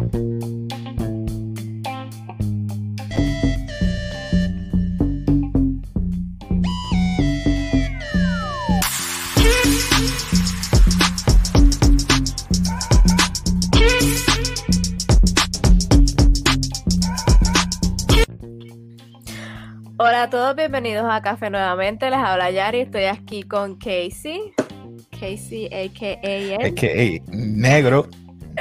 Hola a todos, bienvenidos a Café nuevamente. Les habla Yari, estoy aquí con Casey. Casey, a.k.a. Ey, negro.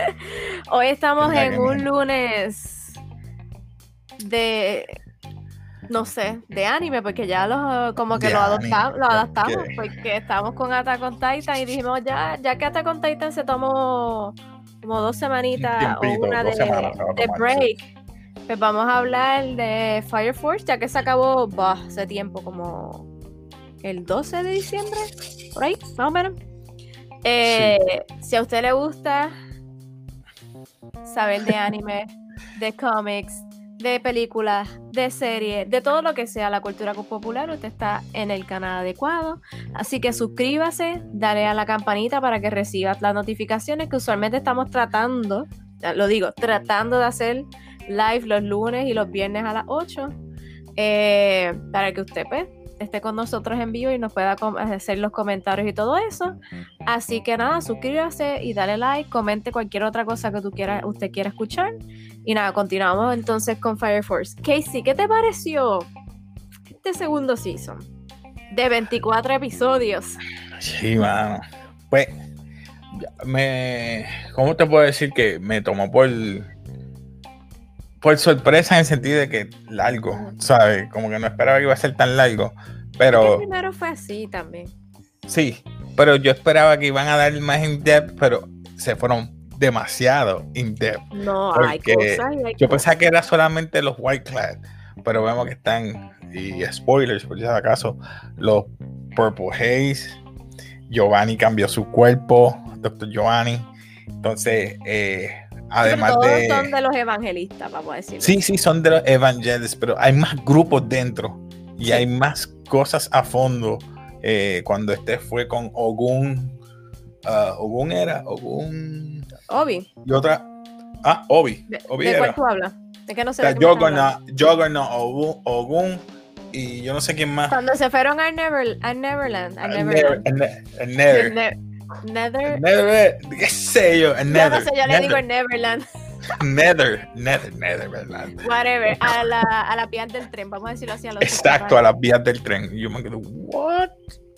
Hoy estamos en un lunes de, no sé, de anime, porque ya los, como que De lo, anime, adopta- lo adaptamos, ¿qué? porque estamos con Attack on Titan y dijimos, ya, ya que Attack on Titan se tomó como dos semanitas o tiempito, una de, semanas break, pues vamos a hablar de Fire Force, ya que se acabó bah, hace tiempo, como el 12 de diciembre, por ahí, más o menos. Eh, Si a usted le gusta saber de anime, de cómics, de películas, de series, de todo lo que sea la cultura popular, usted está en el canal adecuado. Así que suscríbase, dale a la campanita para que reciba las notificaciones que usualmente estamos tratando, lo digo, tratando de hacer live los lunes y los viernes a las 8, eh, para que usted pues, esté con nosotros en vivo y nos pueda hacer los comentarios y todo eso. Así que nada, suscríbase y dale like, comente cualquier otra cosa que tú quieras, usted quiera escuchar. Y nada, continuamos entonces con Fire Force. Casey, ¿qué te pareció este segundo season? De 24 episodios. Sí, mano. Pues, me. ¿Cómo te puedo decir que me tomó por. Por sorpresa en el sentido de que largo, ¿sabes? Como que no esperaba que iba a ser tan largo. El Pero primero fue así también. sí, pero yo esperaba que iban a dar más in depth, pero se fueron demasiado in depth. No, hay cosas hay Yo pensaba que era solamente los White Clad, pero vemos que están, y spoilers por si acaso, los Purple Haze. Giovanni cambió su cuerpo, Dr. Giovanni. Entonces, eh, además todos de. son de los evangelistas, vamos a decir. Sí, sí, son de los evangelists, pero hay más grupos dentro y Sí. hay más cosas a fondo. Eh, cuando este fue con Ogun, ah, Ogun era Ogun Obi, y otra. Ah, Obi. ¿de, Obi de era. cuál tú hablas? Es que no sé. Juggernaut, Juggernaut, Ogun, Ogun y yo no sé quién más. Cuando se fueron a, Never, a Neverland. A Neverland. Nether, Nether, Nether. Nether, qué sé yo, el Yo Nether, no sé, yo le digo Nether, Neverland. Nether, Nether, Nether, ¿verdad? Whatever. A la, a la piel del tren, vamos a decirlo así. A los Exacto, a las vías del tren. Y yo me quedo, ¿what?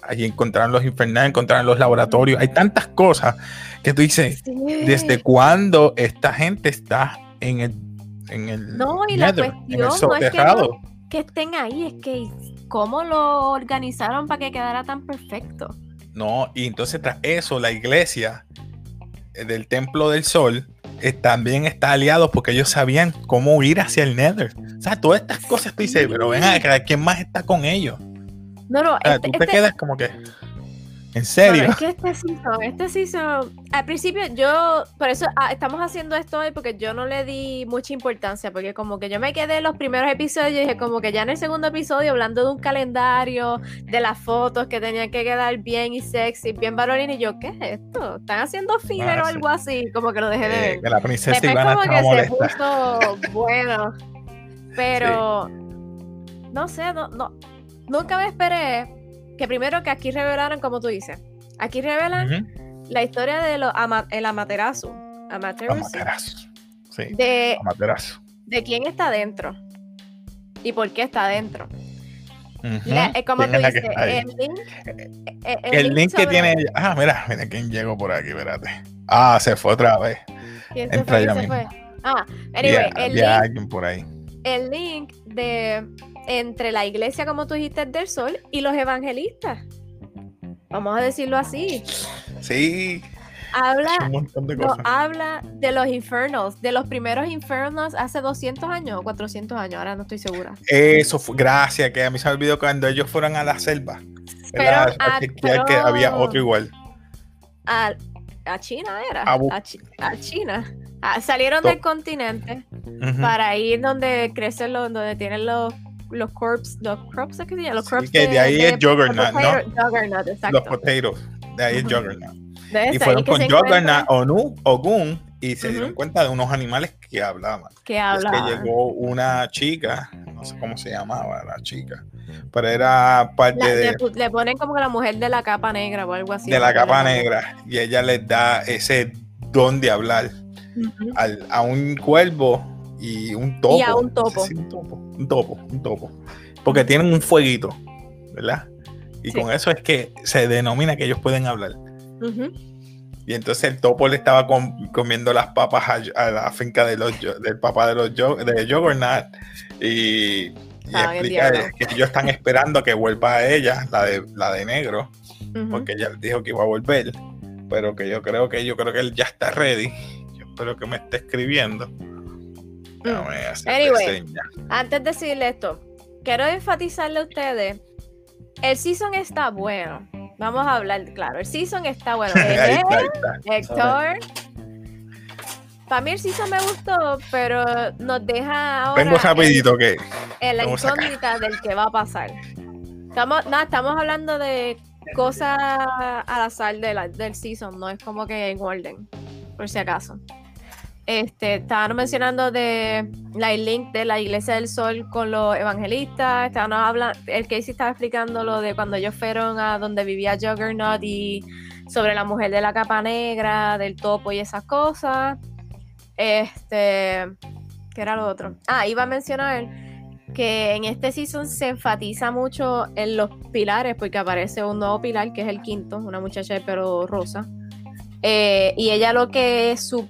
Allí encontraron los infernales, encontraron los laboratorios. Hay tantas cosas que tú dices, Sí. ¿desde cuándo esta gente está en el, en el No, y la Nether, en cuestión no es que estén ahí, es que cómo lo organizaron para que quedara tan perfecto. No, y entonces tras eso, la iglesia eh, del Templo del Sol eh, también está aliado porque ellos sabían cómo ir hacia el Nether. O sea, todas estas cosas tú dices, pero ven acá, ¿quién más está con ellos? No, no, O sea, este, tú te este- quedas como que, ¿en serio? es que este season, este season, al principio yo, por eso ah, estamos haciendo esto hoy porque yo no le di mucha importancia, porque como que yo me quedé en los primeros episodios y dije como que ya en el segundo episodio hablando de un calendario, de las fotos que tenían que quedar bien y sexy, bien varonil y yo, ¿qué es esto? ¿Están haciendo filler Ah, o sí. algo así? Como que lo dejé de Eh, ver. que la princesa Después Ivana como que se puso bueno. Pero no sé, no, no, nunca me esperé que primero que aquí revelaran, como tú dices, aquí revelan la historia de los ama- el Amaterasu. Amaterasu. Amaterasu. Sí, De, Amaterasu. de quién está dentro y por qué está dentro. La- eh, el link, eh, El link que tiene ella. Ah, mira, mira quién llegó por aquí, espérate. Ah, se fue otra vez. ¿Quién se entra fue? ella ¿Quién se misma. fue? Ah, anyway, el link alguien por ahí. El link de entre la iglesia, como tú dijiste, del sol y los evangelistas. Vamos a decirlo así. Sí, Habla, de no, habla de los infernals, de los primeros infernals hace 200 años o 400 años, ahora no estoy segura. Eso fue, gracias, que a mí se me olvidó cuando ellos fueron a la selva. ¿verdad? Fueron a- que había otro igual. A, a China era. A bu- A, Chi- a China. Ah, salieron del continente para ir donde crecen los, donde tienen los los corpse, los crops, ¿qué se llama? Los Sí, crops que de ahí es Juggernaut, potato- Juggernaut, exacto. Los potatoes. De ahí es. Juggernaut. Y fueron que con Juggernaut, Onu, Ogun y se dieron cuenta de unos animales que hablaban. Que hablaban. Es que llegó una chica, no sé cómo se llamaba la chica, pero era parte de... Le, ponen como la mujer de la capa negra o algo así. De la capa negra. Y ella les da ese don de hablar a un cuervo y un topo. Y a un topo. un topo, un topo, un topo. Porque tienen un fueguito, ¿verdad? Y con eso es que se denomina que ellos pueden hablar. Y entonces el topo le estaba comiendo las papas a, la finca de los, del papá de los de Juggernaut. Y, y explica que ellos están esperando que vuelva a ella, la de, la de negro, porque ella dijo que iba a volver. Pero que yo creo que yo creo que él ya está ready. Espero que me esté escribiendo. Mm. Anyway, antes de decirle esto, quiero enfatizarle a ustedes, el season está bueno. Vamos a hablar, claro, el season está bueno. Héctor. Para mí el season me gustó, pero nos deja ahora Vengo rapidito que en la incógnita del que va a pasar. Estamos, no, estamos hablando de cosas al azar de del season, no es como que en orden, por si acaso. Este, estaban mencionando de la link de la Iglesia del Sol con los evangelistas. Estaban hablando, el Casey estaba explicando lo de cuando ellos fueron a donde vivía Juggernaut y sobre la mujer de la capa negra, del topo y esas cosas. Este, ¿qué era lo otro? Ah, iba a mencionar que en este season se enfatiza mucho en los pilares, porque aparece un nuevo pilar, que es el quinto, una muchacha de pelo rosa. Eh, y ella lo que es su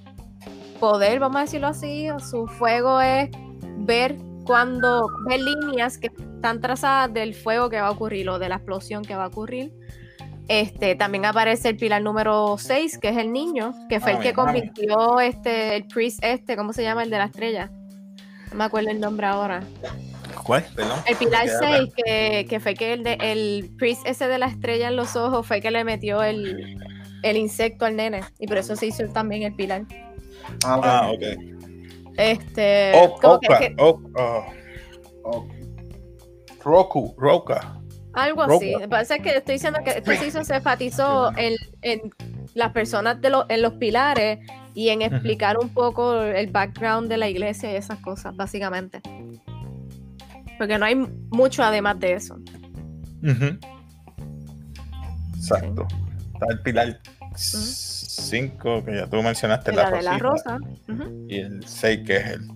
poder, vamos a decirlo así, o su fuego es ver cuando ver líneas que están trazadas del fuego que va a ocurrir o de la explosión que va a ocurrir. Este, también aparece el pilar número 6, que es el niño, que fue el que convirtió este, el priest este, ¿cómo se llama? El de la estrella. No me acuerdo el nombre ahora. ¿Cuál? El pilar 6, que, que, fue que el, de, el priest ese de la estrella en los ojos fue que le metió el, el insecto al nene. Y por eso se hizo también el pilar. Ah, ah, ok. Este. Roku, Roka. Algo así. Me parece que estoy diciendo que este season se enfatizó en, en las personas de en los pilares y en explicar un poco el background de la iglesia y esas cosas, básicamente. Porque no hay mucho además de eso. Exacto. Está el pilar 5, que ya tú mencionaste la, de la rosa. Y el 6, que es el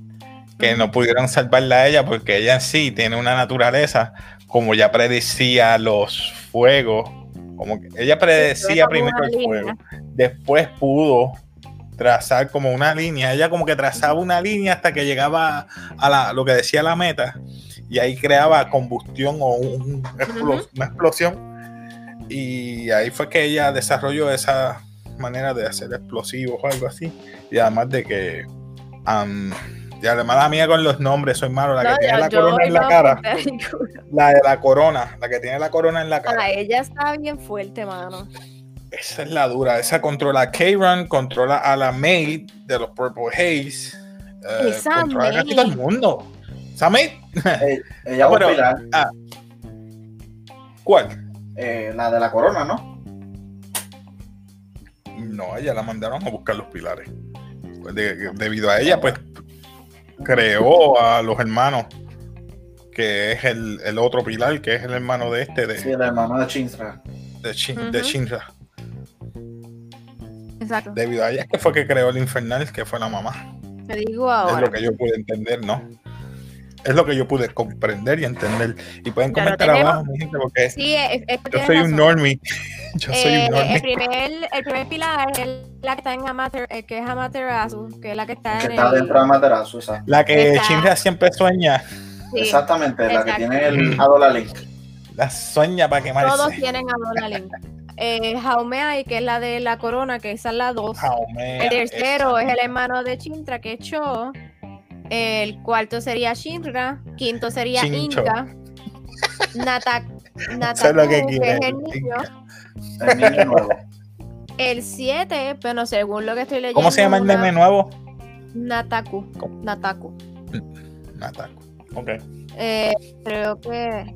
que no pudieron salvarla a ella porque ella en sí tiene una naturaleza como ya predecía los fuegos, como que ella predecía primero el fuego, después pudo trazar como una línea, ella como que trazaba una línea hasta que llegaba a la, lo que decía la meta y ahí creaba combustión o una explosión y ahí fue que ella desarrolló esa manera de hacer explosivos o algo así. Y además de que. y además la mía con los nombres, soy malo. La que tiene la corona en la cara. La de la corona, la que tiene la corona en la cara. Ah, ella está bien fuerte, mano. Esa es la dura. Esa controla a K-Run, controla a la Maid de los Purple Haze. Eh, controla a todo el mundo. ¿Esa Maid? ella va ah. ¿Cuál? Eh, la de la corona, ¿no? No, ella la mandaron a buscar los pilares. Pues debido a ella, pues creó a los hermanos, que es el, otro pilar, que es el hermano de este. De, sí, el hermano de Shinra. De, Shinra. Exacto. Debido a ella es que fue que creó el infernal, que fue la mamá. Te digo ahora. Es lo que yo pude entender, ¿no? Es lo que yo pude comprender y entender. Y pueden comentar abajo, mi gente, porque yo soy un normie. yo soy un eh, normie. El primer, el primer pilar es la que está en Amater, el que es Amaterasu, que es la que está que en está dentro de Amaterasu, esa. La que Shinra siempre sueña. Exactamente, la que tiene el Adola Link. La sueña para quemarse. Todos tienen Adola Link. Eh, Jaumea, que es la de la corona, que esa es la 2. El tercero es el hermano de Chintra, que es Cho. El cuarto sería Shinra. Quinto sería Inca. Natak, Nataku, que, es el niño. El niño nuevo. El 7, pero según lo que estoy leyendo. ¿Cómo se llama el nene nuevo? Nataku. Nataku. Nataku. Ok. Eh, creo que.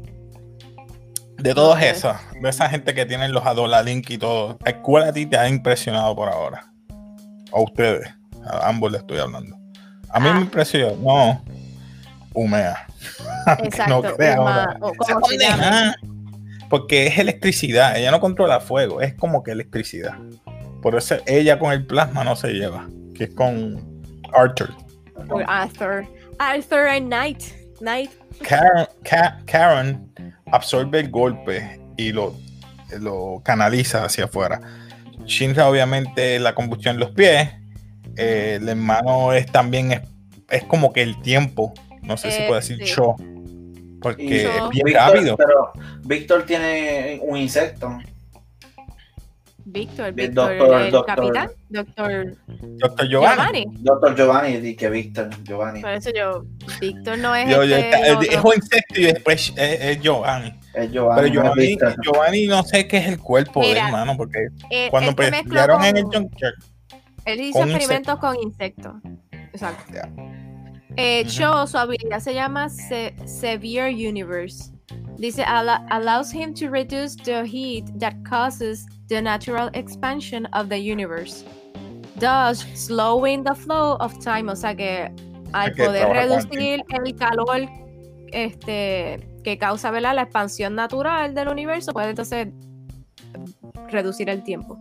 De todos esos, de esa gente que tienen los Adola Link y todo, ¿cuál a ti te ha impresionado por ahora? ¿A ustedes? A ambos le estoy hablando. A mí Ah. me impresionó Umea. Aunque Exacto. no crea Uma, ahora. o Esa como se llama. pendeja, Porque es electricidad, ella no controla fuego, es como que electricidad. Por eso ella con el plasma no se lleva, que es con Arthur. Or Arthur. Arthur and Knight. Knight. Karen, Ka- Karen absorbe el golpe y lo, lo canaliza hacia afuera. Shinra obviamente la combustión en los pies. Eh, el hermano es también es, es como que el tiempo. No sé si Eh, puedo decir sí. yo. Porque es bien Víctor, rápido. Pero Víctor tiene un insecto. Víctor. Víctor. doctor, el doctor. capitán. Doctor Doctor Giovanni. Giovanni. Doctor Giovanni, di que Víctor, Giovanni. Por eso yo. Víctor no es. Yo- yo- este es un insecto y después es, es Giovanni. Es Giovanni. Pero no es Giovanni, no sé qué es el cuerpo de hermano, porque Eh, cuando mezcló investigaron en el Junkyard, Él hizo con experimentos con insectos. Exacto. Ya. Eh. Cho, su habilidad se llama Se- Severe Universe. Dice, "Allo- allows him to reduce the heat that causes the natural expansion of the universe. Thus, slowing the flow of time. O sea que al que poder reducir el calor este, que causa ¿verdad? la expansión natural del universo, puede entonces reducir el tiempo.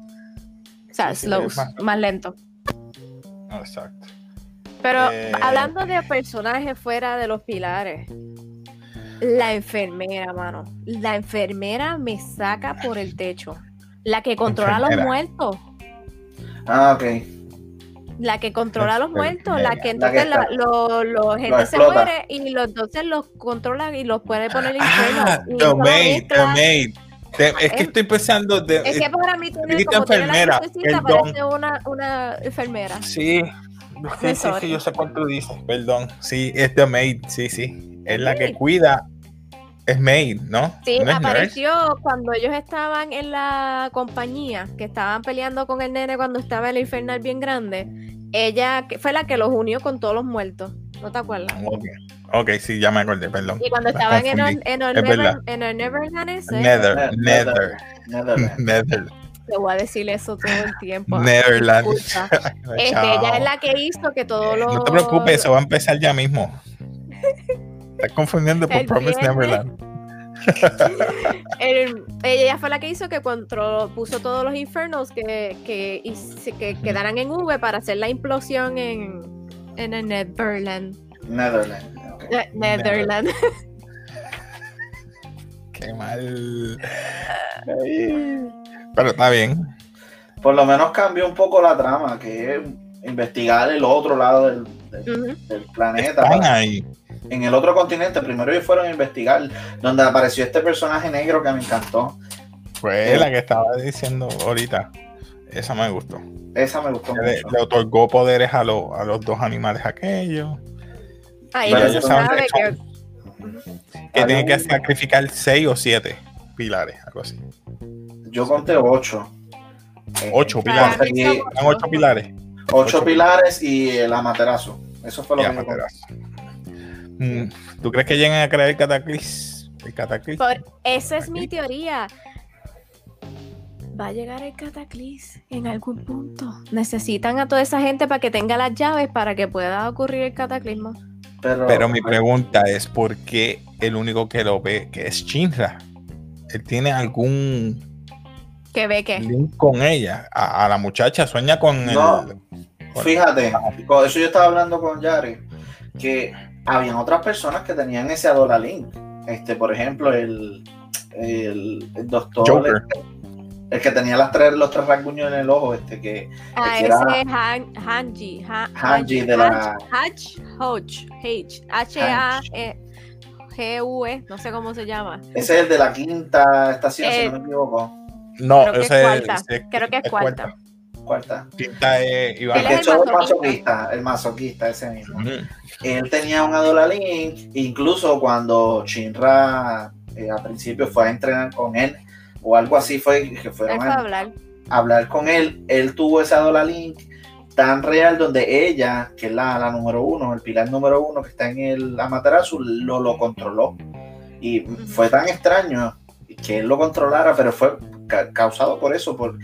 Sea, más- más lento. exacto. Pero Eh, hablando de personajes fuera de los pilares, la enfermera, mano. La enfermera me saca por el techo. La que controla a los muertos. Ah, ok. La que controla a los muertos. La que La que entonces la, está- lo- lo- gente se muere y los entonces los controla y los puede poner en infierno. Ah, Y The eso Maid, The mezcla- Maid. Te- es que Es- estoy pensando de, Es que para mí tiene Dijiste como enfermera, perdón. parece una, una enfermera. Sí, es que, es sorry. que yo sé cuánto dices, perdón. Sí, es The Maid, sí, sí. Es la que cuida. Es Maid, ¿no? Sí, ¿No es nurse? apareció cuando ellos estaban en la compañía, que estaban peleando con el nene cuando estaba el infernal bien grande. Ella fue la que los unió con todos los muertos. ¿No te acuerdas? Ok, ok, sí, ya me acordé, perdón. Y cuando estaban en el, en el, Es Never, en el Neverland ese, Nether, Ne- Nether. Nether, te voy a decir eso todo el tiempo. Neverland. Este, ella es la que hizo que todo lo... No te preocupes, eso va a empezar ya mismo. Estás confundiendo por Promise. Neverland. el- ella fue la que hizo que controló, puso todos los infernos que, que, que quedaran en V para hacer la implosión en, en el Neverland. Netherland. ok. Ne- Netherland. Qué mal. Pero está bien. Por lo menos cambió un poco la trama, que es investigar el otro lado del, del- Ujú. del planeta. Están ahí. en el otro continente, primero ellos fueron a investigar, donde apareció este personaje negro que me encantó. Fue la que estaba diciendo ahorita. Esa me gustó. Esa me gustó Le, mucho. le otorgó poderes a, los- a los dos animales aquellos. Ahí Pero no ellos se saben sabe que que Que tienen que sacrificar seis o siete pilares, algo así. Yo conté ocho. Eh, Ocho pilares. Eran ocho pilares. ocho ocho pilares y el amaterasu. Eso fue lo Y que amaterasu. Mm, ¿Tú crees que lleguen a crear el cataclis? El cataclis. Por- esa es mi teoría. Va a llegar el cataclis en algún punto. Necesitan a toda esa gente para que tenga las llaves para que pueda ocurrir el cataclismo. Pero, Pero mi pregunta es: ¿por qué el único que lo ve, que es Shinra, él tiene algún Que ve que. link con ella? A, a la muchacha sueña con No. el. Fíjate, con eso yo estaba hablando con Yari, que habían otras personas que tenían ese Link. Este, por ejemplo, el, el, el doctor, Joker. el, el que tenía las tres, los tres rasguños en el ojo, este que Ah, que era- ese es Han, Hanji. Ha- Hanji de la- Hach, Hodge, H, H-A-G-U-E, no sé cómo se llama. ese es el de la quinta estación, si Eh, no me equivoco. No, Creo que es ese cuarta. ese- Creo que es cuarta. Cuarta. Quinta es Iván. El es el echó el masoquista. masoquista, el masoquista, ese mismo. Él tenía un Adola Link, incluso cuando Shinra eh, al principio fue a entrenar con él, o algo así fue que fueron fue a a hablar. con él, él tuvo esa Adola Link tan real donde ella, que es la, la número uno, el pilar número uno que está en el Amaterasu, lo, lo controló. Y fue tan extraño que él lo controlara, pero fue ca- causado por eso, por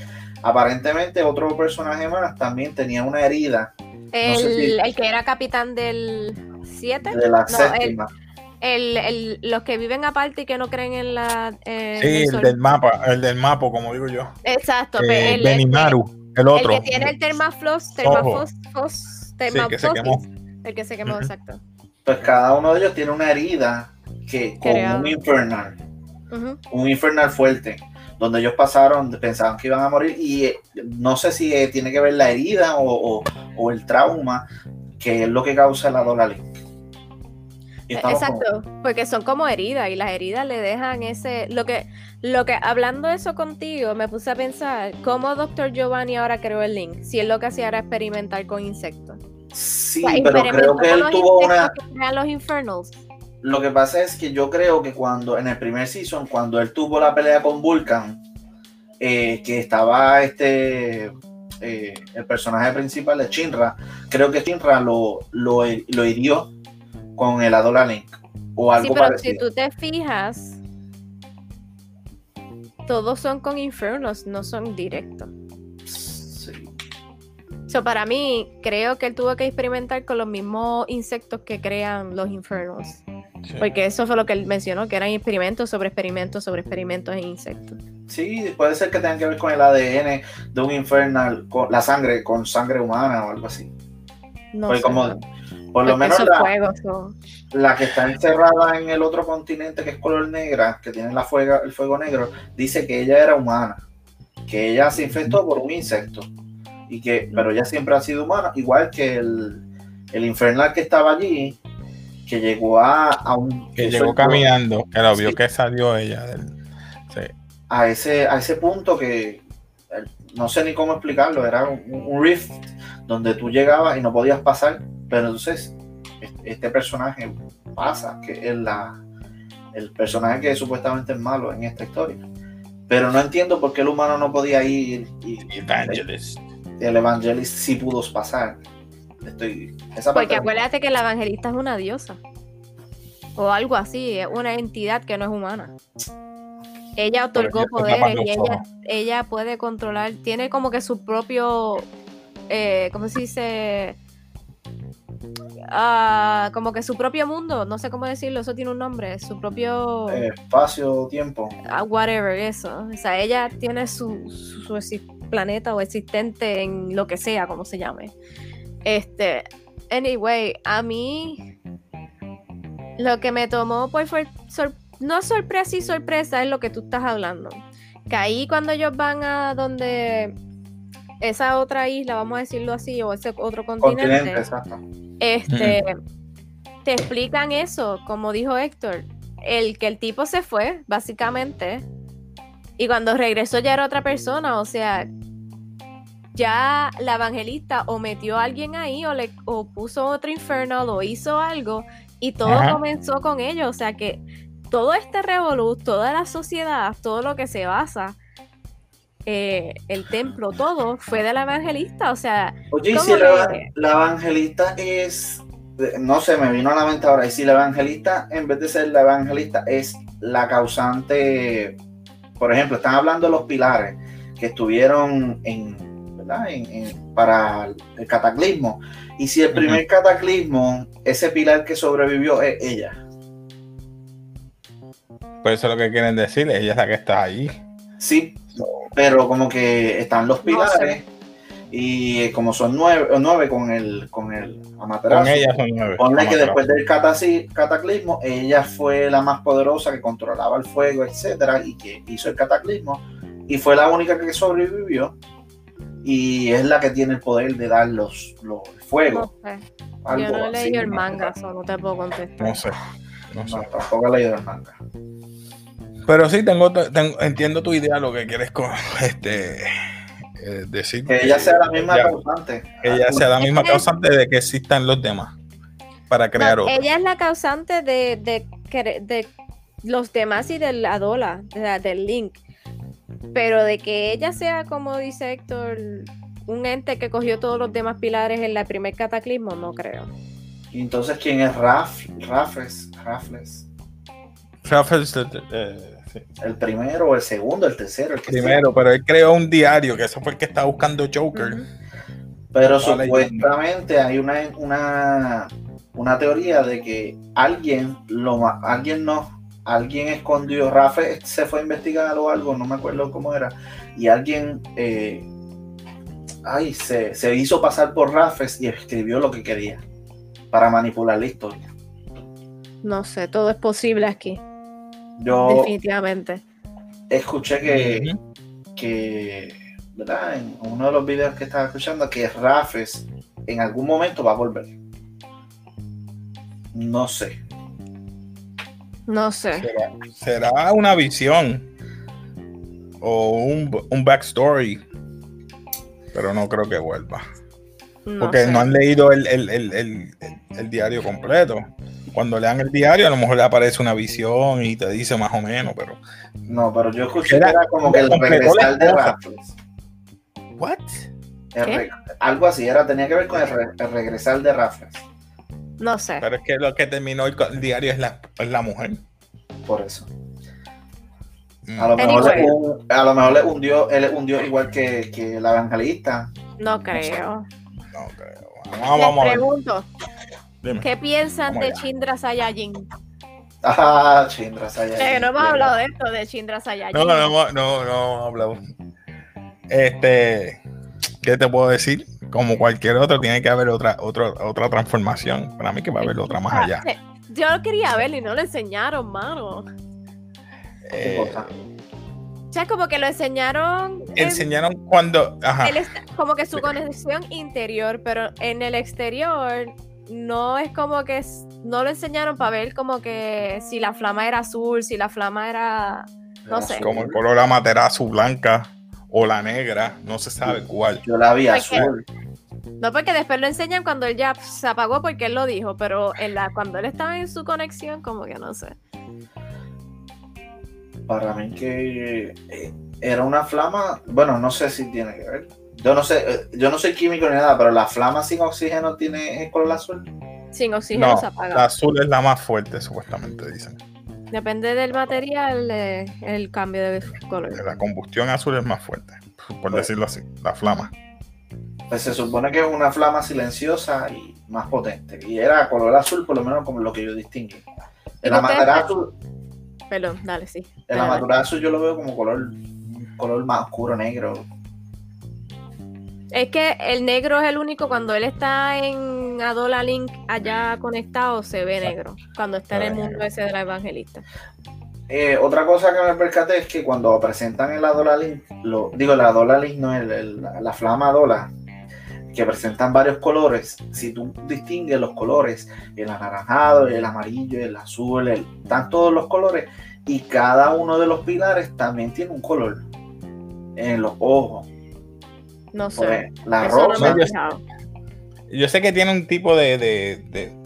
aparentemente otro personaje más también tenía una herida El, sé si- el que era capitán del 7. de la No, séptima. El, el- los que viven aparte y que no creen en la. eh, Sí, en el el del mapa, el del mapa, como digo yo. Exacto, Eh, pe- el, Benimaru, el el otro. que tiene el termaflos, Ojo. termafos, fos, Sí, que se termaflosis. quemó. El que se quemó, exacto. Pues cada uno de ellos tiene una herida que con un infernal, un infernal fuerte, donde ellos pasaron, pensaban que iban a morir y eh, no sé si eh, tiene que ver la herida o, o- o el trauma, que es lo que causa la Dolali. Como- Exacto, porque son como heridas y las heridas le dejan ese lo que lo que hablando eso contigo me puse a pensar cómo Dr. Giovanni ahora creó el link, si él lo que hacía era experimentar con insectos. Sí, O sea, pero creo que él tuvo una... que los infernals. Lo que pasa es que yo creo que cuando en el primer season, cuando él tuvo la pelea con Vulcan, eh, que estaba este eh, el personaje principal de Shinra, creo que Shinra lo, lo, lo hirió con el Adola Link o algo Sí, pero si tú te fijas, todos son con infernals, no son directos. Sí. So, para mí, creo que él tuvo que experimentar con los mismos insectos que crean los infernals. Sí. Porque eso fue lo que él mencionó, que eran experimentos sobre experimentos sobre experimentos en insectos. Sí, puede ser que tenga que ver con el ADN de un infernal, con la sangre, con sangre humana o algo así. No Porque sé, como, no. Por lo menos la, que está encerrada en el otro continente que es color negra, que tiene la fuega, el fuego negro, dice que ella era humana, que ella se infectó por un insecto, y que, pero ella siempre ha sido humana, igual que el, el infernal que estaba allí, que llegó a, a un Que llegó caminando, que lo vio Sí. que salió ella del. Sí. a ese, a ese punto que eh, no sé ni cómo explicarlo, era un, un rift donde tú llegabas y no podías pasar, pero entonces este, este personaje pasa, que es la, el personaje que supuestamente es malo en esta historia. Pero no entiendo por qué el humano no podía ir y, Evangelist. el evangelist sí pudo pasar. Estoy, esa parte Porque acuérdate que la evangelista es una diosa. O algo así, es una entidad que no es humana. Ella otorgó poderes y ella, ella puede controlar, tiene como que su propio, eh, ¿cómo se dice? Ah, como que su propio mundo, no sé cómo decirlo, eso tiene un nombre, su propio... eh, espacio, tiempo. Ah, whatever, eso. O sea, ella tiene su, su, planeta o existente en lo que sea, como se llame. Este, anyway, a mí lo que me tomó pues fue sor- no sorpresa y sorpresa es lo que tú estás hablando. Que ahí cuando ellos van a donde esa otra isla, vamos a decirlo así, o ese otro continente, Continente, exacto. este, te explican eso, como dijo Héctor, el que el tipo se fue, básicamente, y cuando regresó ya era otra persona, o sea, ya la evangelista o metió a alguien ahí o le o puso otro infernal o hizo algo y todo Ajá. comenzó con ellos, o sea que todo este revolú, toda la sociedad, todo lo que se basa eh, el templo, todo fue de la evangelista, o sea, Oye, y ¿Cómo si la, que? la evangelista es, no sé, me vino a la mente ahora, y si la evangelista, en vez de ser la evangelista, es la causante, por ejemplo, están hablando de los pilares que estuvieron en, ¿verdad? En- en- para el cataclismo, y si el primer cataclismo, ese pilar que sobrevivió es ella. Por eso es lo que quieren decir, ella es la que está ahí. Sí, pero como que están los No pilares, y como son nueve, nueve con el, con el Amaterasu, Con ella son nueve. Ponle que después del cataclismo, ella fue la más poderosa que controlaba el fuego, etcétera, y que hizo el cataclismo, y fue la única que sobrevivió, y es la que tiene el poder de dar los, los el no fuego. sé. algo Yo no he leído el manga, no te puedo contestar. No sé. No sé. No, tampoco he leído el manga. Pero sí, tengo, tengo- entiendo tu idea, lo que quieres con, este, eh, decir. Que ella sea la misma ella- causante. que ella sea la misma causante de que existan los demás para crear No, otro. ella es la causante de, de, querer- de los demás y del Adola, de la- del Link. Pero de que ella sea, como dice Héctor, un ente que cogió todos los demás pilares en el primer cataclismo, no creo. Entonces, ¿quién es Raf, Rafles? Rafles? Rafael, eh, sí, ¿El primero o el segundo, el tercero? El que primero, pero él creó un diario, que eso fue el que estaba buscando Joker. Pero supuestamente hay una, una, una teoría de que alguien lo alguien no, alguien escondió, Rafe se fue a investigar o algo, no me acuerdo cómo era, y alguien eh, ay, se, se hizo pasar por Rafes y escribió lo que quería para manipular la historia. No sé, todo es posible aquí, Yo definitivamente. escuché que, que, ¿verdad? En uno de los videos que estaba escuchando, que Rafes en algún momento va a volver. No sé. No sé. será, será una visión o un, un backstory, pero no creo que vuelva. No Porque sé. no han leído el, el- el- el- el- el diario completo. Cuando lean el diario, a lo mejor le aparece una visión y te dice más o menos, pero. No, pero yo escuché Era- que era como que el regresar la de cosa. Rafles. ¿What? Re- algo así, era, tenía que ver con el, re- el regresar de Rafles. No sé. Pero es que lo que terminó el, diario es la, es la mujer. Por eso. Mm. A lo mejor, le, a lo mejor le hundió, él le hundió igual que, que el evangelista. No creo. No creo. Vamos, Les vamos a ver. Dime. ¿qué piensan de. Chindra Sayajin? Ah, Chindra Sayajin. Eh, no hemos hablado de esto, de Chindra Sayajin. No, no, no, no, no hablamos. Este, ¿qué te puedo decir? Como cualquier otro, tiene que haber otra, otra, otra transformación. Para mí que va a haber otra más allá. Yo lo quería ver y no lo enseñaron, mano. ¿Qué Eh? O sea, como que lo enseñaron. en- enseñaron cuando. Ajá. como que su conexión interior, pero en el exterior no es como que no lo enseñaron para ver como que si la flama era azul, si la flama era no sé. Como el color amaterasu blanca o la negra, no se sabe cuál. Yo la vi azul. no porque después lo enseñan cuando él ya se apagó porque él lo dijo, pero en la cuando él estaba en su conexión como que no sé. Para mí que eh, era una flama, bueno, no sé si tiene que ver. Yo no sé, eh, yo no soy químico ni nada, pero la flama sin oxígeno tiene el color azul. Sin oxígeno No, se apaga. la azul es la más fuerte, supuestamente dicen. Depende del material eh, el cambio de color. La combustión azul es más fuerte, por decirlo así, la flama. Pues se supone que es una flama silenciosa y más potente. Y era color azul, por lo menos como lo que yo distinguí. El ¿Y ustedes- amaterasu, Perdón, dale, sí. el Dale, dale. amaterasu yo lo veo como color, color más oscuro, negro. Es que el negro es el único cuando él está en Adola Link allá conectado se ve negro. Cuando está en el mundo negro. ese de la evangelista. Eh, otra cosa que me percaté es que cuando presentan el Adolalink, lo, digo, el Adolalink no el, el- la, la flama Adola, que presentan varios colores, si tú distingues los colores, el anaranjado, el amarillo, el azul, el- están todos los colores y cada uno de los pilares también tiene un color en los ojos. No sé. La Eso no rosa, me he yo- sé que tiene un tipo de, de- de-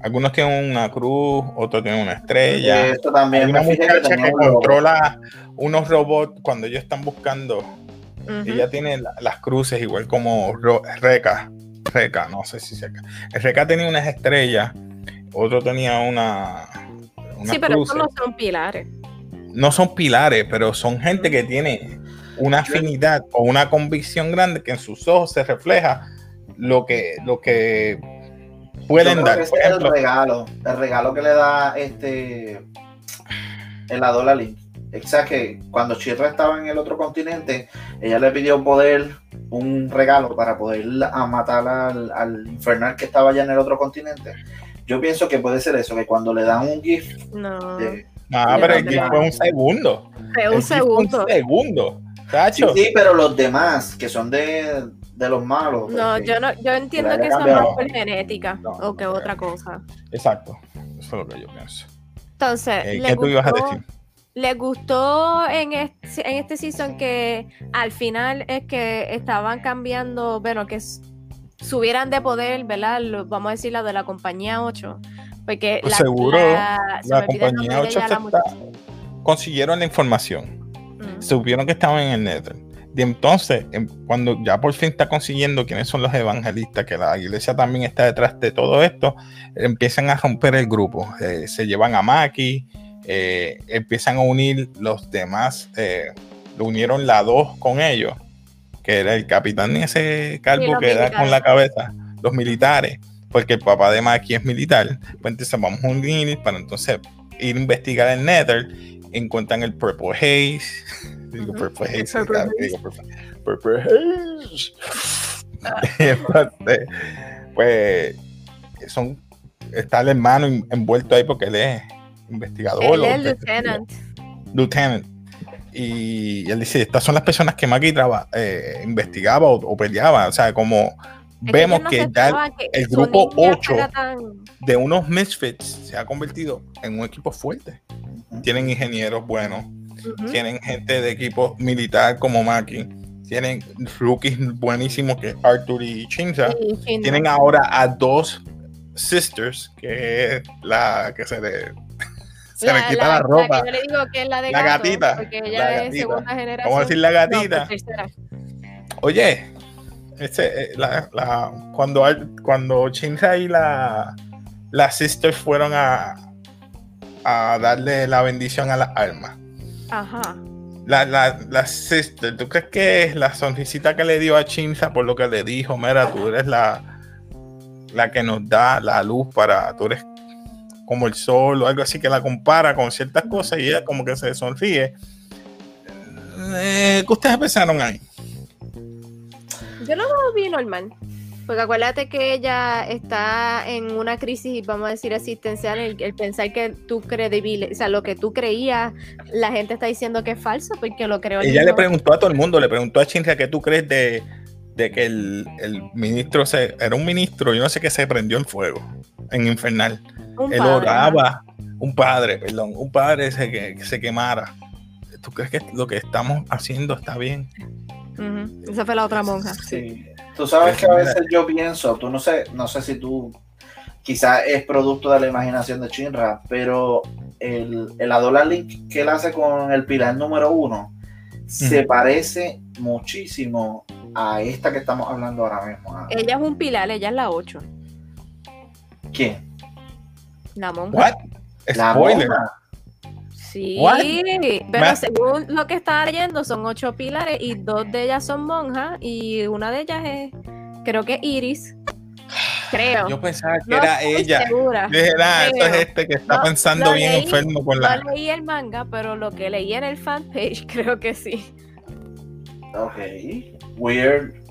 Algunos tienen una cruz, otros tienen una estrella. esto Hay también una fijé que muchacha que controla unos robots cuando ellos están buscando. Ella tiene la- las cruces igual como Reca. Reca, no sé si Reca. El Reca tenía unas estrellas, otro tenía una. unas Sí, pero cruces. estos no son pilares. no son pilares, pero son gente que tiene una afinidad o una convicción grande que en sus ojos se refleja lo que, lo que pueden dar. que Por el ejemplo, regalo, el regalo que le da este el Adola Link. O sea que cuando Chirra estaba en el otro continente, ella le pidió poder, un regalo para poder a matar al, al infernal que estaba allá en el otro continente. Yo pienso que puede ser eso, que cuando le dan un gift No. de, ah, pero no el creo. GIF fue un segundo. Fue El un segundo. Un segundo. Sí, Tacho. sí, pero los demás, que son de, de los malos. No, yo no, yo entiendo que cambiado. más por genética No, o que no otra cosa. Exacto. Eso es lo que yo pienso. Entonces, Eh, ¿le ¿Qué tú ibas a gustó- decir? ¿Les gustó en este, en este season que al final es que estaban cambiando, bueno, que subieran de poder, ¿verdad? Lo- vamos a decir la de la compañía 8. Porque Pues la, seguro, la, se La compañía nombre de 8 ella, se la está- muchacha. consiguieron la información. Mm. supieron que estaban en el Nether. Y entonces, em, cuando ya por fin está consiguiendo quiénes son los evangelistas, que la iglesia también está detrás de todo esto, empiezan a romper el grupo. Eh, se llevan a Maki, eh, empiezan a unir los demás, eh, lo unieron la 2 con ellos. que era el capitán ese calvo que da con la cabeza, los militares, porque el papá de Maki es militar. Pues entonces vamos a unir para entonces ir a investigar el Nether. Encuentran el Purple Haze. Digo. Purple Haze. Purple claro, Haze. digo Purple, Purple Haze. Y entonces, pues son está el hermano en- envuelto ahí porque él es investigador. Él es lieutenant. Lieutenant. Y él dice, estas son las personas que Maki traba- eh, investigaba o, o peleaba. O sea, como Es vemos no que ya aceptaban que el grupo ninja 8 fuera tan- de unos misfits se ha convertido en un equipo fuerte. Tienen ingenieros buenos, tienen gente de equipo militar como Maki, tienen rookies buenísimos que Arthur y Shinra. Tienen ahora a dos sisters, que es la que se le, se le quita la, ropa. que yo le digo que es la de La gato, gatita, Porque la ella es gatita. segunda generación. Vamos a decir la gatita. pues. Oye, ese, eh, la- la- cuando, cuando Shinra y la, la sister fueron a, a darle la bendición a las almas. Ajá. La, la, la sister, ¿tú crees que es la sonrisita que le dio a Shinra por lo que le dijo? Mira, tú eres la, la que nos da la luz para, tú eres como el sol o algo así que la compara con ciertas cosas y ella como que se sonríe. Eh, ¿Qué ustedes pensaron ahí? Yo lo vi normal. Porque acuérdate que ella está en una crisis, vamos a decir, existencial, el, el pensar que tú credible, o sea, lo que tú creías, la gente está diciendo que es falso porque lo creo. el Ella le preguntó a todo el mundo, le preguntó a Shinra, ¿qué tú crees de, de que el, el ministro se, era un ministro, yo no sé qué se prendió en fuego en Infernal? un Él padre, oraba, un padre, perdón, un padre se, que, que se quemara. ¿Tú crees que lo que estamos haciendo está bien? Esa fue la otra monja. Sí. Tú sabes que a veces yo pienso, tú no sé, no sé si tú quizás es producto de la imaginación de Shinra, pero el, el Adola Link que él hace con el pilar número uno se parece muchísimo a esta que estamos hablando ahora mismo. a- Ella es un pilar, ella es la 8. ¿Quién? La monja. ¿What? La Spoiler. monja. Sí, What? pero Ma- según lo que estaba leyendo, son ocho pilares y dos de ellas son monjas y una de ellas es, creo que Iris. Creo. Yo pensaba que No era ella. segura. Yo dije, "Nah, esto es este que está No, pensando bien leí, enfermo con la. No leí el manga, pero lo que leí en el fanpage creo que sí. Ok. Weird.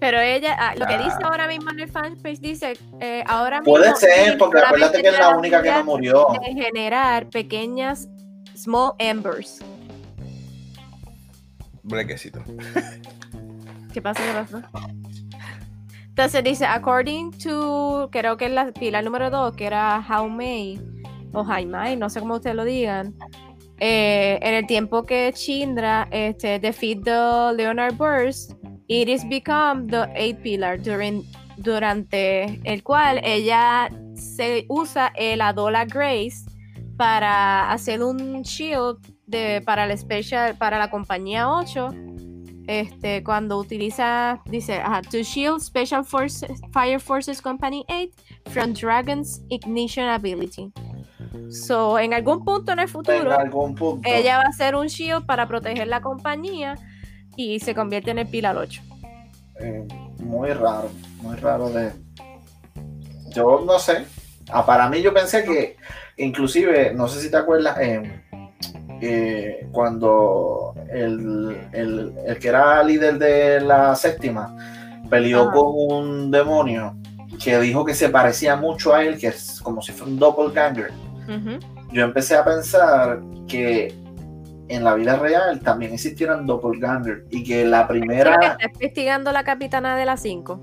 Pero ella, ah, lo que dice ahora mismo en el fanpage dice, eh, ahora mismo... Puede ser, porque acuérdate que es la única que no murió. de generar pequeñas small embers. Brequecito. ¿Qué pasa? ¿Qué pasa? Entonces dice, according to, creo que es la pila número 2, que era How May, o Jaimai, no sé cómo ustedes lo digan. eh, en el tiempo que Chindra este, defeat the Leonard Burst, Iris become the eighth pillar during, durante el cual ella se usa el Adola Grace para hacer un shield de, para el special, para la compañía 8 este, cuando utiliza, dice, ajá, to shield Special Forces, Fire Forces Company 8 from Dragon's Ignition Ability. So, en algún punto en el En futuro, algún punto. ella va a hacer un shield para proteger la compañía y se convierte en el Pilar 8. Eh, muy raro, muy raro de... Yo no sé. Ah, para mí yo pensé que, inclusive, no sé si te acuerdas, eh, eh, cuando el, el- el que era líder de la séptima peleó con un demonio que dijo que se parecía mucho a él, que es como si fuera un doppelganger. Yo empecé a pensar que en la vida real también existieran doppelganger y que la que primera... está investigando la capitana de las 5.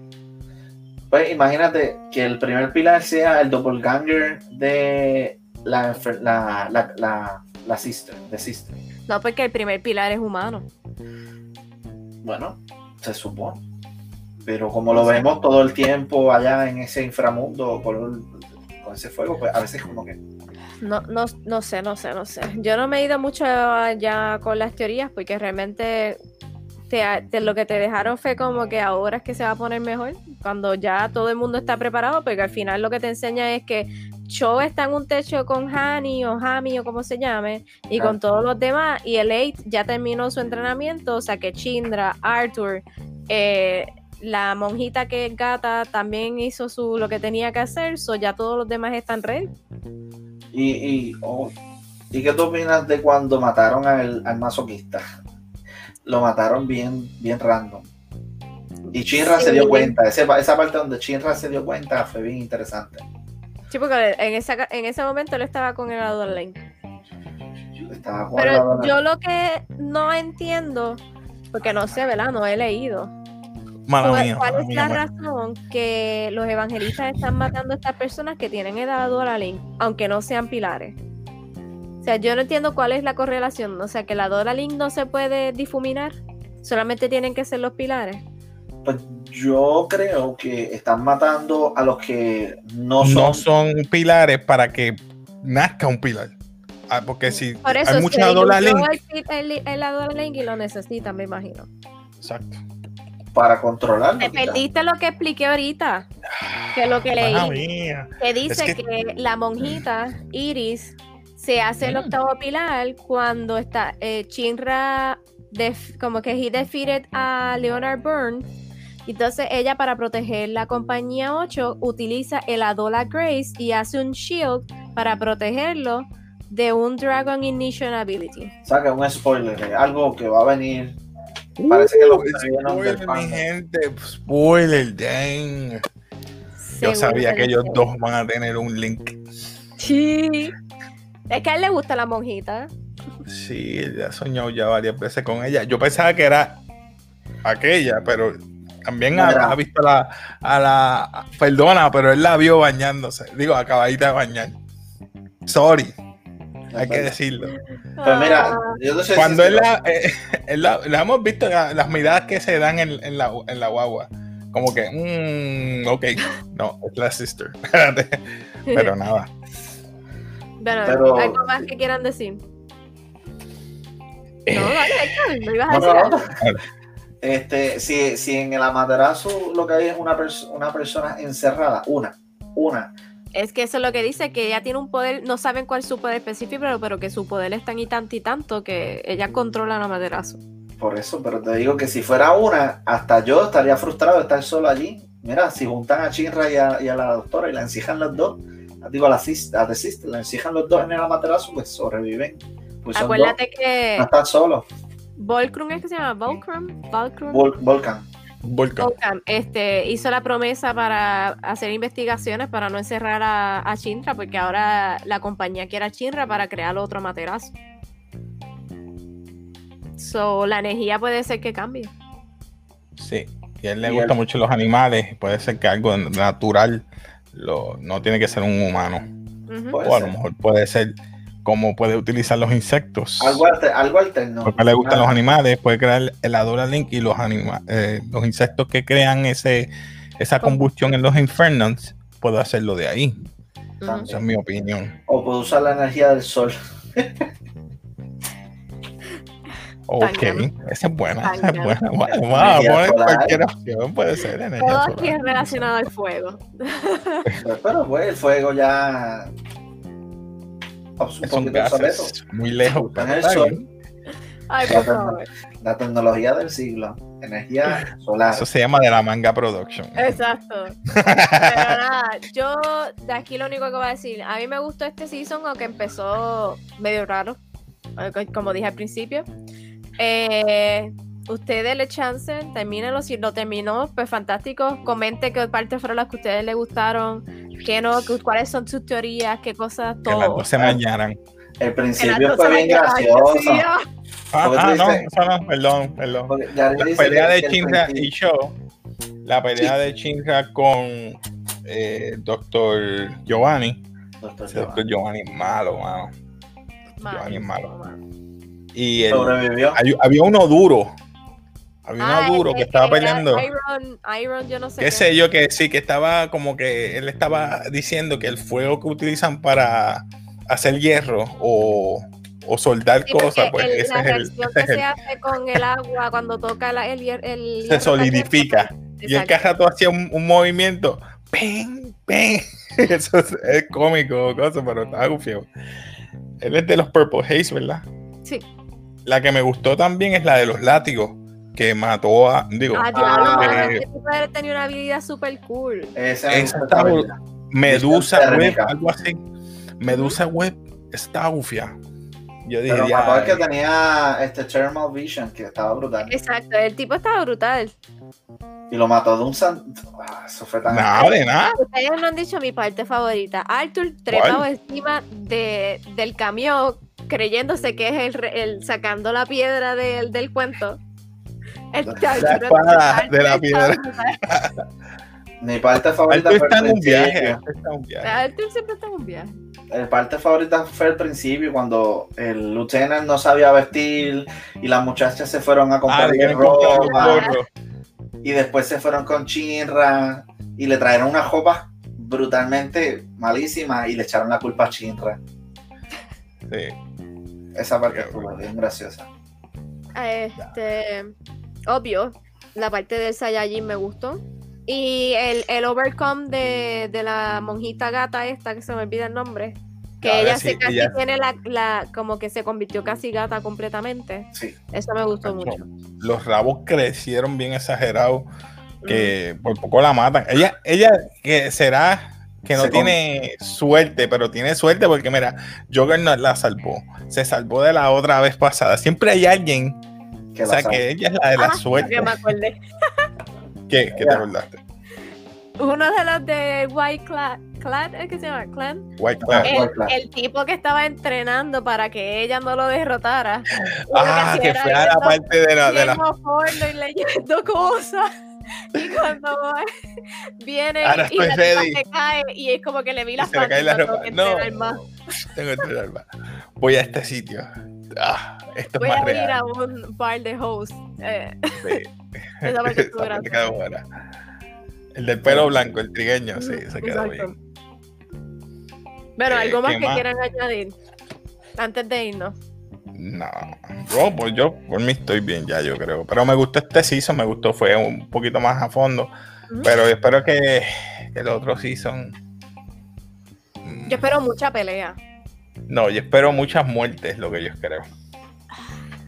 Pues imagínate que el primer pilar sea el doppelganger de la, la, la, la, la sister, de sister. No, porque el primer pilar es humano. Bueno, se supone. Pero como lo vemos todo el tiempo allá en ese inframundo con ese fuego, pues a veces como que... No, no, no sé, no sé, no sé. Yo no me he ido mucho ya con las teorías porque realmente te, te- lo que te dejaron fue como que ahora es que se va a poner mejor, cuando ya todo el mundo está preparado, porque al final lo que te enseña es que Cho está en un techo con Hani o Hami o como se llame, y con Ah. todos los demás, y el Eight ya terminó su entrenamiento, o sea que Chindra, Arthur, eh, la monjita que es gata también hizo su lo que tenía que hacer, so ya todos los demás están ready. Y, y, oh, ¿y qué tú opinas de cuando mataron al, al masoquista? Lo mataron bien, bien random. Y Chinra se dio cuenta. Ese- esa parte donde Chinra se dio cuenta fue bien interesante. Sí, porque en, esa, en ese momento él estaba con el Adol Lane. Estaba con Pero yo lo que no entiendo, porque no sé, ¿verdad? No he leído. Mala ¿Cuál, mía, cuál mala es mía, la mala- razón que los evangelistas están matando a estas personas que tienen edad Link, aunque no sean pilares? O sea, yo no entiendo cuál es la correlación. O sea, que la Dora Link no se puede difuminar. Solamente tienen que ser los pilares. Pues yo creo que están matando a los que no son. no son pilares para que nazca un pilar. Ah, porque si Por eso hay mucha Adola diluyó Link. el, el, el y lo necesitan, me imagino. Exacto. Para controlarlo. Te perdiste lo que expliqué ahorita. Que lo que leí. mía. que dice Es que... que- la monjita Iris se hace el Mm. octavo pilar cuando está eh, Chinra def- como que he defeated a Leonard Byrne entonces ella para proteger la compañía 8 utiliza el Adola Grace y hace un shield para protegerlo de un Dragon Ignition Ability. Saca un spoiler, algo que va a venir. Parece que lo trajeron del spoiler, mi gente. Spoiler, dang. Yo sabía que ellos dos van a tener un link. Sí. Es que a él le gusta la monjita. Sí, él ya soñó ya varias veces con ella. Yo pensaba que era aquella, pero también ha, ha visto la, a la. Perdona, pero él la vio bañándose. Digo, acabadita de bañar. Sorry, hay que decirlo. Pues mira, Ah, yo no sé Cuando si él la, eh, él la, la hemos visto la- las miradas que se dan en, en la, en la guagua. Como que, mm, ok, no, es la sister. Espérate. Pero nada. Bueno, Pero- ¿algo más que quieran decir? Eh, No, dale, Héctor, ¿me ibas a No, decir no, algo? no. Este, si, si en el amaterasu lo que hay es una, pers- una persona encerrada, una, una, Es que eso es lo que dice, que ella tiene un poder, no saben cuál es su poder específico, pero, pero que su poder es tan y tanto y tanto que ella controla la maderazo. por eso, pero te digo que si fuera una, hasta yo estaría frustrado de estar solo allí. Mira, si juntan a Chinra y a, y a la doctora y la encijan los dos, digo a la sis- a The Sister, la encijan los dos en el amaterasu, pues sobreviven. Pues Acuérdate dos, que no están solos. Volcrum es que se llama Volcrum, Volcrum, Vol- Volcan. Volcan. Volcrum, este, hizo la promesa para hacer investigaciones para no encerrar a, a Chinra, porque ahora la compañía quiere a Chinra para crear otro materazo. So, la energía puede ser que cambie. Sí, y a él le él- mucho los animales. Puede ser que algo natural lo, no tiene que ser un humano. O a lo mejor puede ser como puede utilizar los insectos. Algo, alter- algo alterno. Porque le gustan Ah, los animales, puede crear el Adora Link y los anima eh, los insectos que crean ese esa combustión en los Infernals, puedo hacerlo de ahí. Esa es mi opinión. O puede usar la energía del sol. Ok, esa es buena, esa es buena. Bueno, vamos Energía a poner solar. cualquier opción, puede ser energía Todo aquí es relacionado al fuego. Pero, pero, pues el fuego ya. Son gases muy lejos, Está en pero el está sol. bien. Ay, por favor. La tecnología del siglo. Energía solar. Eso se llama de la manga production. Exacto. Pero nada, yo de aquí lo único que voy a decir, a mí me gustó este season, aunque empezó medio raro, como dije al principio. Eh, ustedes le chance, termínenlo. Si lo terminó, pues fantástico. Comente qué partes fueron las que a ustedes les gustaron, qué no, qué- cuáles son sus teorías, qué cosas, que las todo. dos se mañaran. El principio fue bien gracioso. ah. Ah, no, eso no, perdón, perdón. La pelea de Chinra y Show, la pelea de Chinra con eh, Doctor Giovanni. Doctor Giovanni es malo, mano. Giovanni es malo. Y el- Sobrevivió. hay- había uno duro. Había uno Ah, duro el que estaba peleando. Iron, Iron, yo no sé. Qué sé yo que sí, que estaba como que él estaba diciendo que el fuego que utilizan para hacer hierro o, o soldar Sí, cosas, pues el- ese la es reacción que es el- se hace con el agua cuando toca la- el, el hierro se solidifica. Y el exacto. rato hacía un, un movimiento, ¡ping! Eso es, es cómico, cosa, pero estaba gufiado. Él es de los Purple Haze, ¿verdad? Sí. La que me gustó también es la de los látigos, que mató a. Digo, Ah, Ah, diablo, eh, este tenía una habilidad super cool. Esa está. Medusa Web, algo así. Medusa Web está gufia. Yo dije, Pero ya, mató al que tenía este Thermal Vision, que estaba brutal. Exacto, el tipo estaba brutal. Y lo mató de un san... Ah, eso fue tan... nada de nada. Ustedes no han dicho mi parte favorita. Arthur trepado encima de, del camión creyéndose que es el, re- el sacando la piedra del, del cuento. El La espada de la piedra. Mi parte favorita fue está el en un viaje. Arthur está un viaje. Siempre está en un viaje. Mi parte favorita fue el principio, cuando el lieutenant no sabía vestir y las muchachas se fueron a Ah, comprar un ropa y después se fueron con Chinra y le trajeron unas ropas brutalmente malísimas y le echaron la culpa a Chinra. Sí. Esa parte estuvo bien graciosa. Este, obvio, la parte del Saiyajin me gustó. Y el, el overcome de, de la monjita gata esta, que se me olvida el nombre. Que ella sí, se casi ella- tiene la, la, como que se convirtió casi gata completamente. Sí. Eso me gustó mucho. Los rabos crecieron bien exagerados. Que por poco la matan. Ella, ella que será que no Se tiene suerte, pero tiene suerte porque, mira, Joker no la salvó. Se salvó de la otra vez pasada. Siempre hay alguien, Que o la sea, sabe. que ella es la de la Ah, suerte. que me acordé. ¿Qué? ¿Qué te acordaste? Uno de los de White Clan, Clan ¿es que se llama? Clan. White Cloud. El, White Clan. el tipo que estaba entrenando para que ella no lo derrotara. Ah, que era fue a la parte de la. De la y leyendo cosas. Y cuando viene Ahora y la se cae y es como que le vi las se le cae la ropa. tengo que No, entrenar más. tengo que entrenar más. Voy a este sitio. Ah, esto Voy es más a ir real. a un bar de host. Eh, Sí. esa parte estuvo Esa parte graciosa. quedó buena. El del pelo blanco, el trigueño, sí, se quedó Exacto. bien. Bueno, Eh, algo más ¿qué que más? quieran añadir antes de irnos. No, yo, pues yo por mí estoy bien ya, yo creo. Pero me gustó este season, me gustó, fue un poquito más a fondo. Ujú. Pero espero que, que el otro season. mm, Yo espero mucha pelea. No, yo espero muchas muertes, lo que yo creo.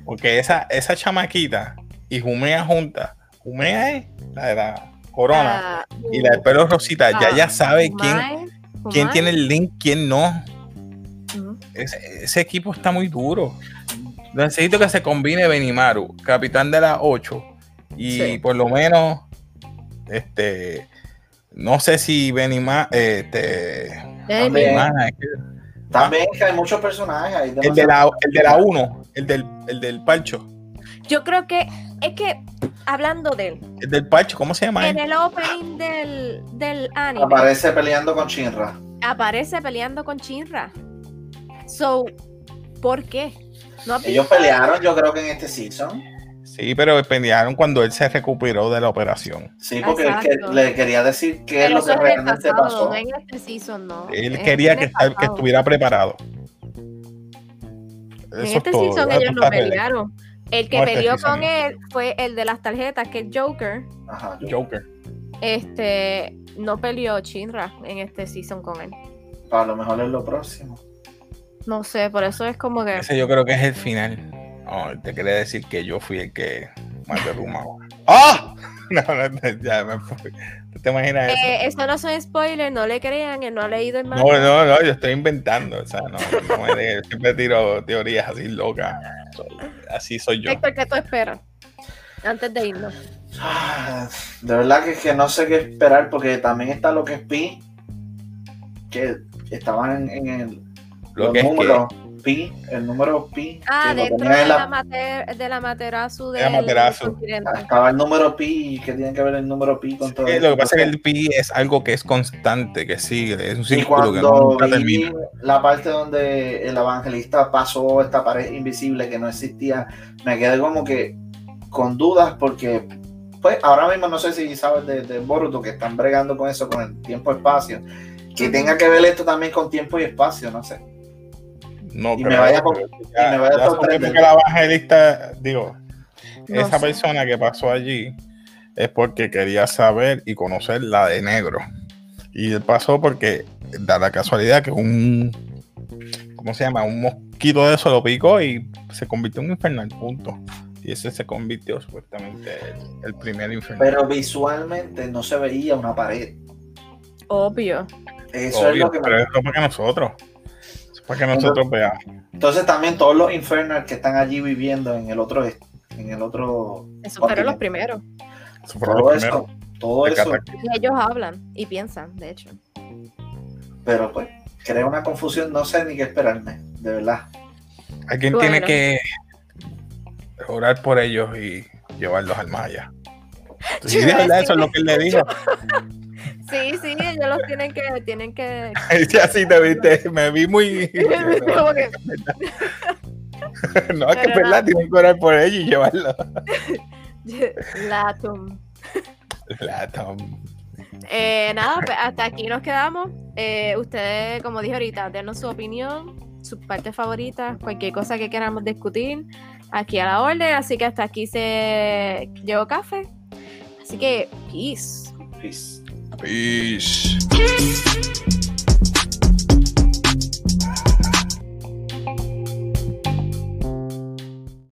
Porque esa, esa chamaquita y Jumea junta, Jumea es la de la corona Ah, y la del pelo rosita, ya ah, ya sabe quién, quién tiene el link, quién no. Ese, ese equipo está muy duro. Necesito que se combine Benimaru, capitán de la 8, y Sí. por lo menos, este, no sé si Benima, este. Benimana, También es que hay muchos personajes. Hay el de la, el de la 1, el del, el del Palcho, Yo creo que es que hablando de él, el del Palcho, ¿cómo se llama? en él? el opening del, del anime Aparece peleando con Shinra. aparece peleando con Shinra. So, ¿por qué? ¿No has Ellos pelearon, yo creo que en este season. Sí, pero pelearon cuando él se recuperó de la operación. Sí, porque él que- le quería decir qué es lo que realmente pasado, pasó. no en este season, no. Él Es quería que, estuviera preparado. En Eso este todo, season ellos no pelearon. El que No, este peleó con él fue el de las tarjetas, que es Joker. Ajá, Joker. Este no peleó Shinra en este season con él. a lo mejor es lo próximo. No sé, por eso es como que. Ese yo creo que es el final. No, te quería decir que yo fui el que más derrumaba. ¡Ah! No, no, ya me fui. ¿Tú te imaginas eso? Eh, eso no son spoilers, no le crean, él no ha leído el manga. No, no, no, yo estoy inventando. O sea, no, no me de- siempre tiro teorías así locas. Soy- así soy yo. Héctor, ¿qué tú esperas? Antes de irnos. Ah, De verdad que, que no sé qué esperar porque también está lo que es Pi, que estaban en, en el Lo los que es que Pi, el número Pi, Ah, que dentro de la, la- mater, de la De la estaba el número Pi y que tiene que ver el número Pi con todo Sí, esto. lo que pasa es que el pi es algo que es constante, que sigue, es un círculo que cuando nunca vi termina. la parte donde el evangelista pasó esta pared invisible que no existía, me quedé como que con dudas porque pues ahora mismo no sé si sabes de, de Boruto que están bregando con eso, con el tiempo-espacio, que tenga que ver esto también con tiempo y espacio, no sé. No y creo, me vaya por- pero y me vaya a ya sorprender. sabemos que la evangelista, digo, No esa sé. persona que pasó allí es porque quería saber y conocer la de negro. Y él pasó porque da la casualidad que un, ¿cómo se llama? Un mosquito de eso lo picó y se convirtió en un infernal, punto. Y ese se convirtió supuestamente el, el primer infernal. Pero visualmente no se veía una pared. Obvio. Eso es lo que pero me... es para que nosotros. Eso para que nosotros veamos. Entonces también todos los infernals que están allí viviendo en el otro en el otro Esos fueron los primeros. Eso fueron todo los eso, primeros. todo de eso, Cataclysm. Y ellos hablan y piensan, de hecho. pero pues crea una confusión, no sé ni qué esperarme, de verdad. Alguien Bueno. tiene que orar por ellos y llevarlos al Maya. Sí, de verdad, eso es lo que él le dijo. Sí, sí, ellos los tienen que, tienen que. Así te viste, me vi muy. No, es que es verdad, tienen que orar por ellos y llevarlos. Latum. La Tom. Eh, nada, pues hasta aquí nos quedamos. Eh, ustedes, como dije ahorita, denos su opinión, sus partes favoritas, cualquier cosa que queramos discutir, aquí a la orden. Así que hasta aquí se llegó café. Así que, peace. Peace. Peace.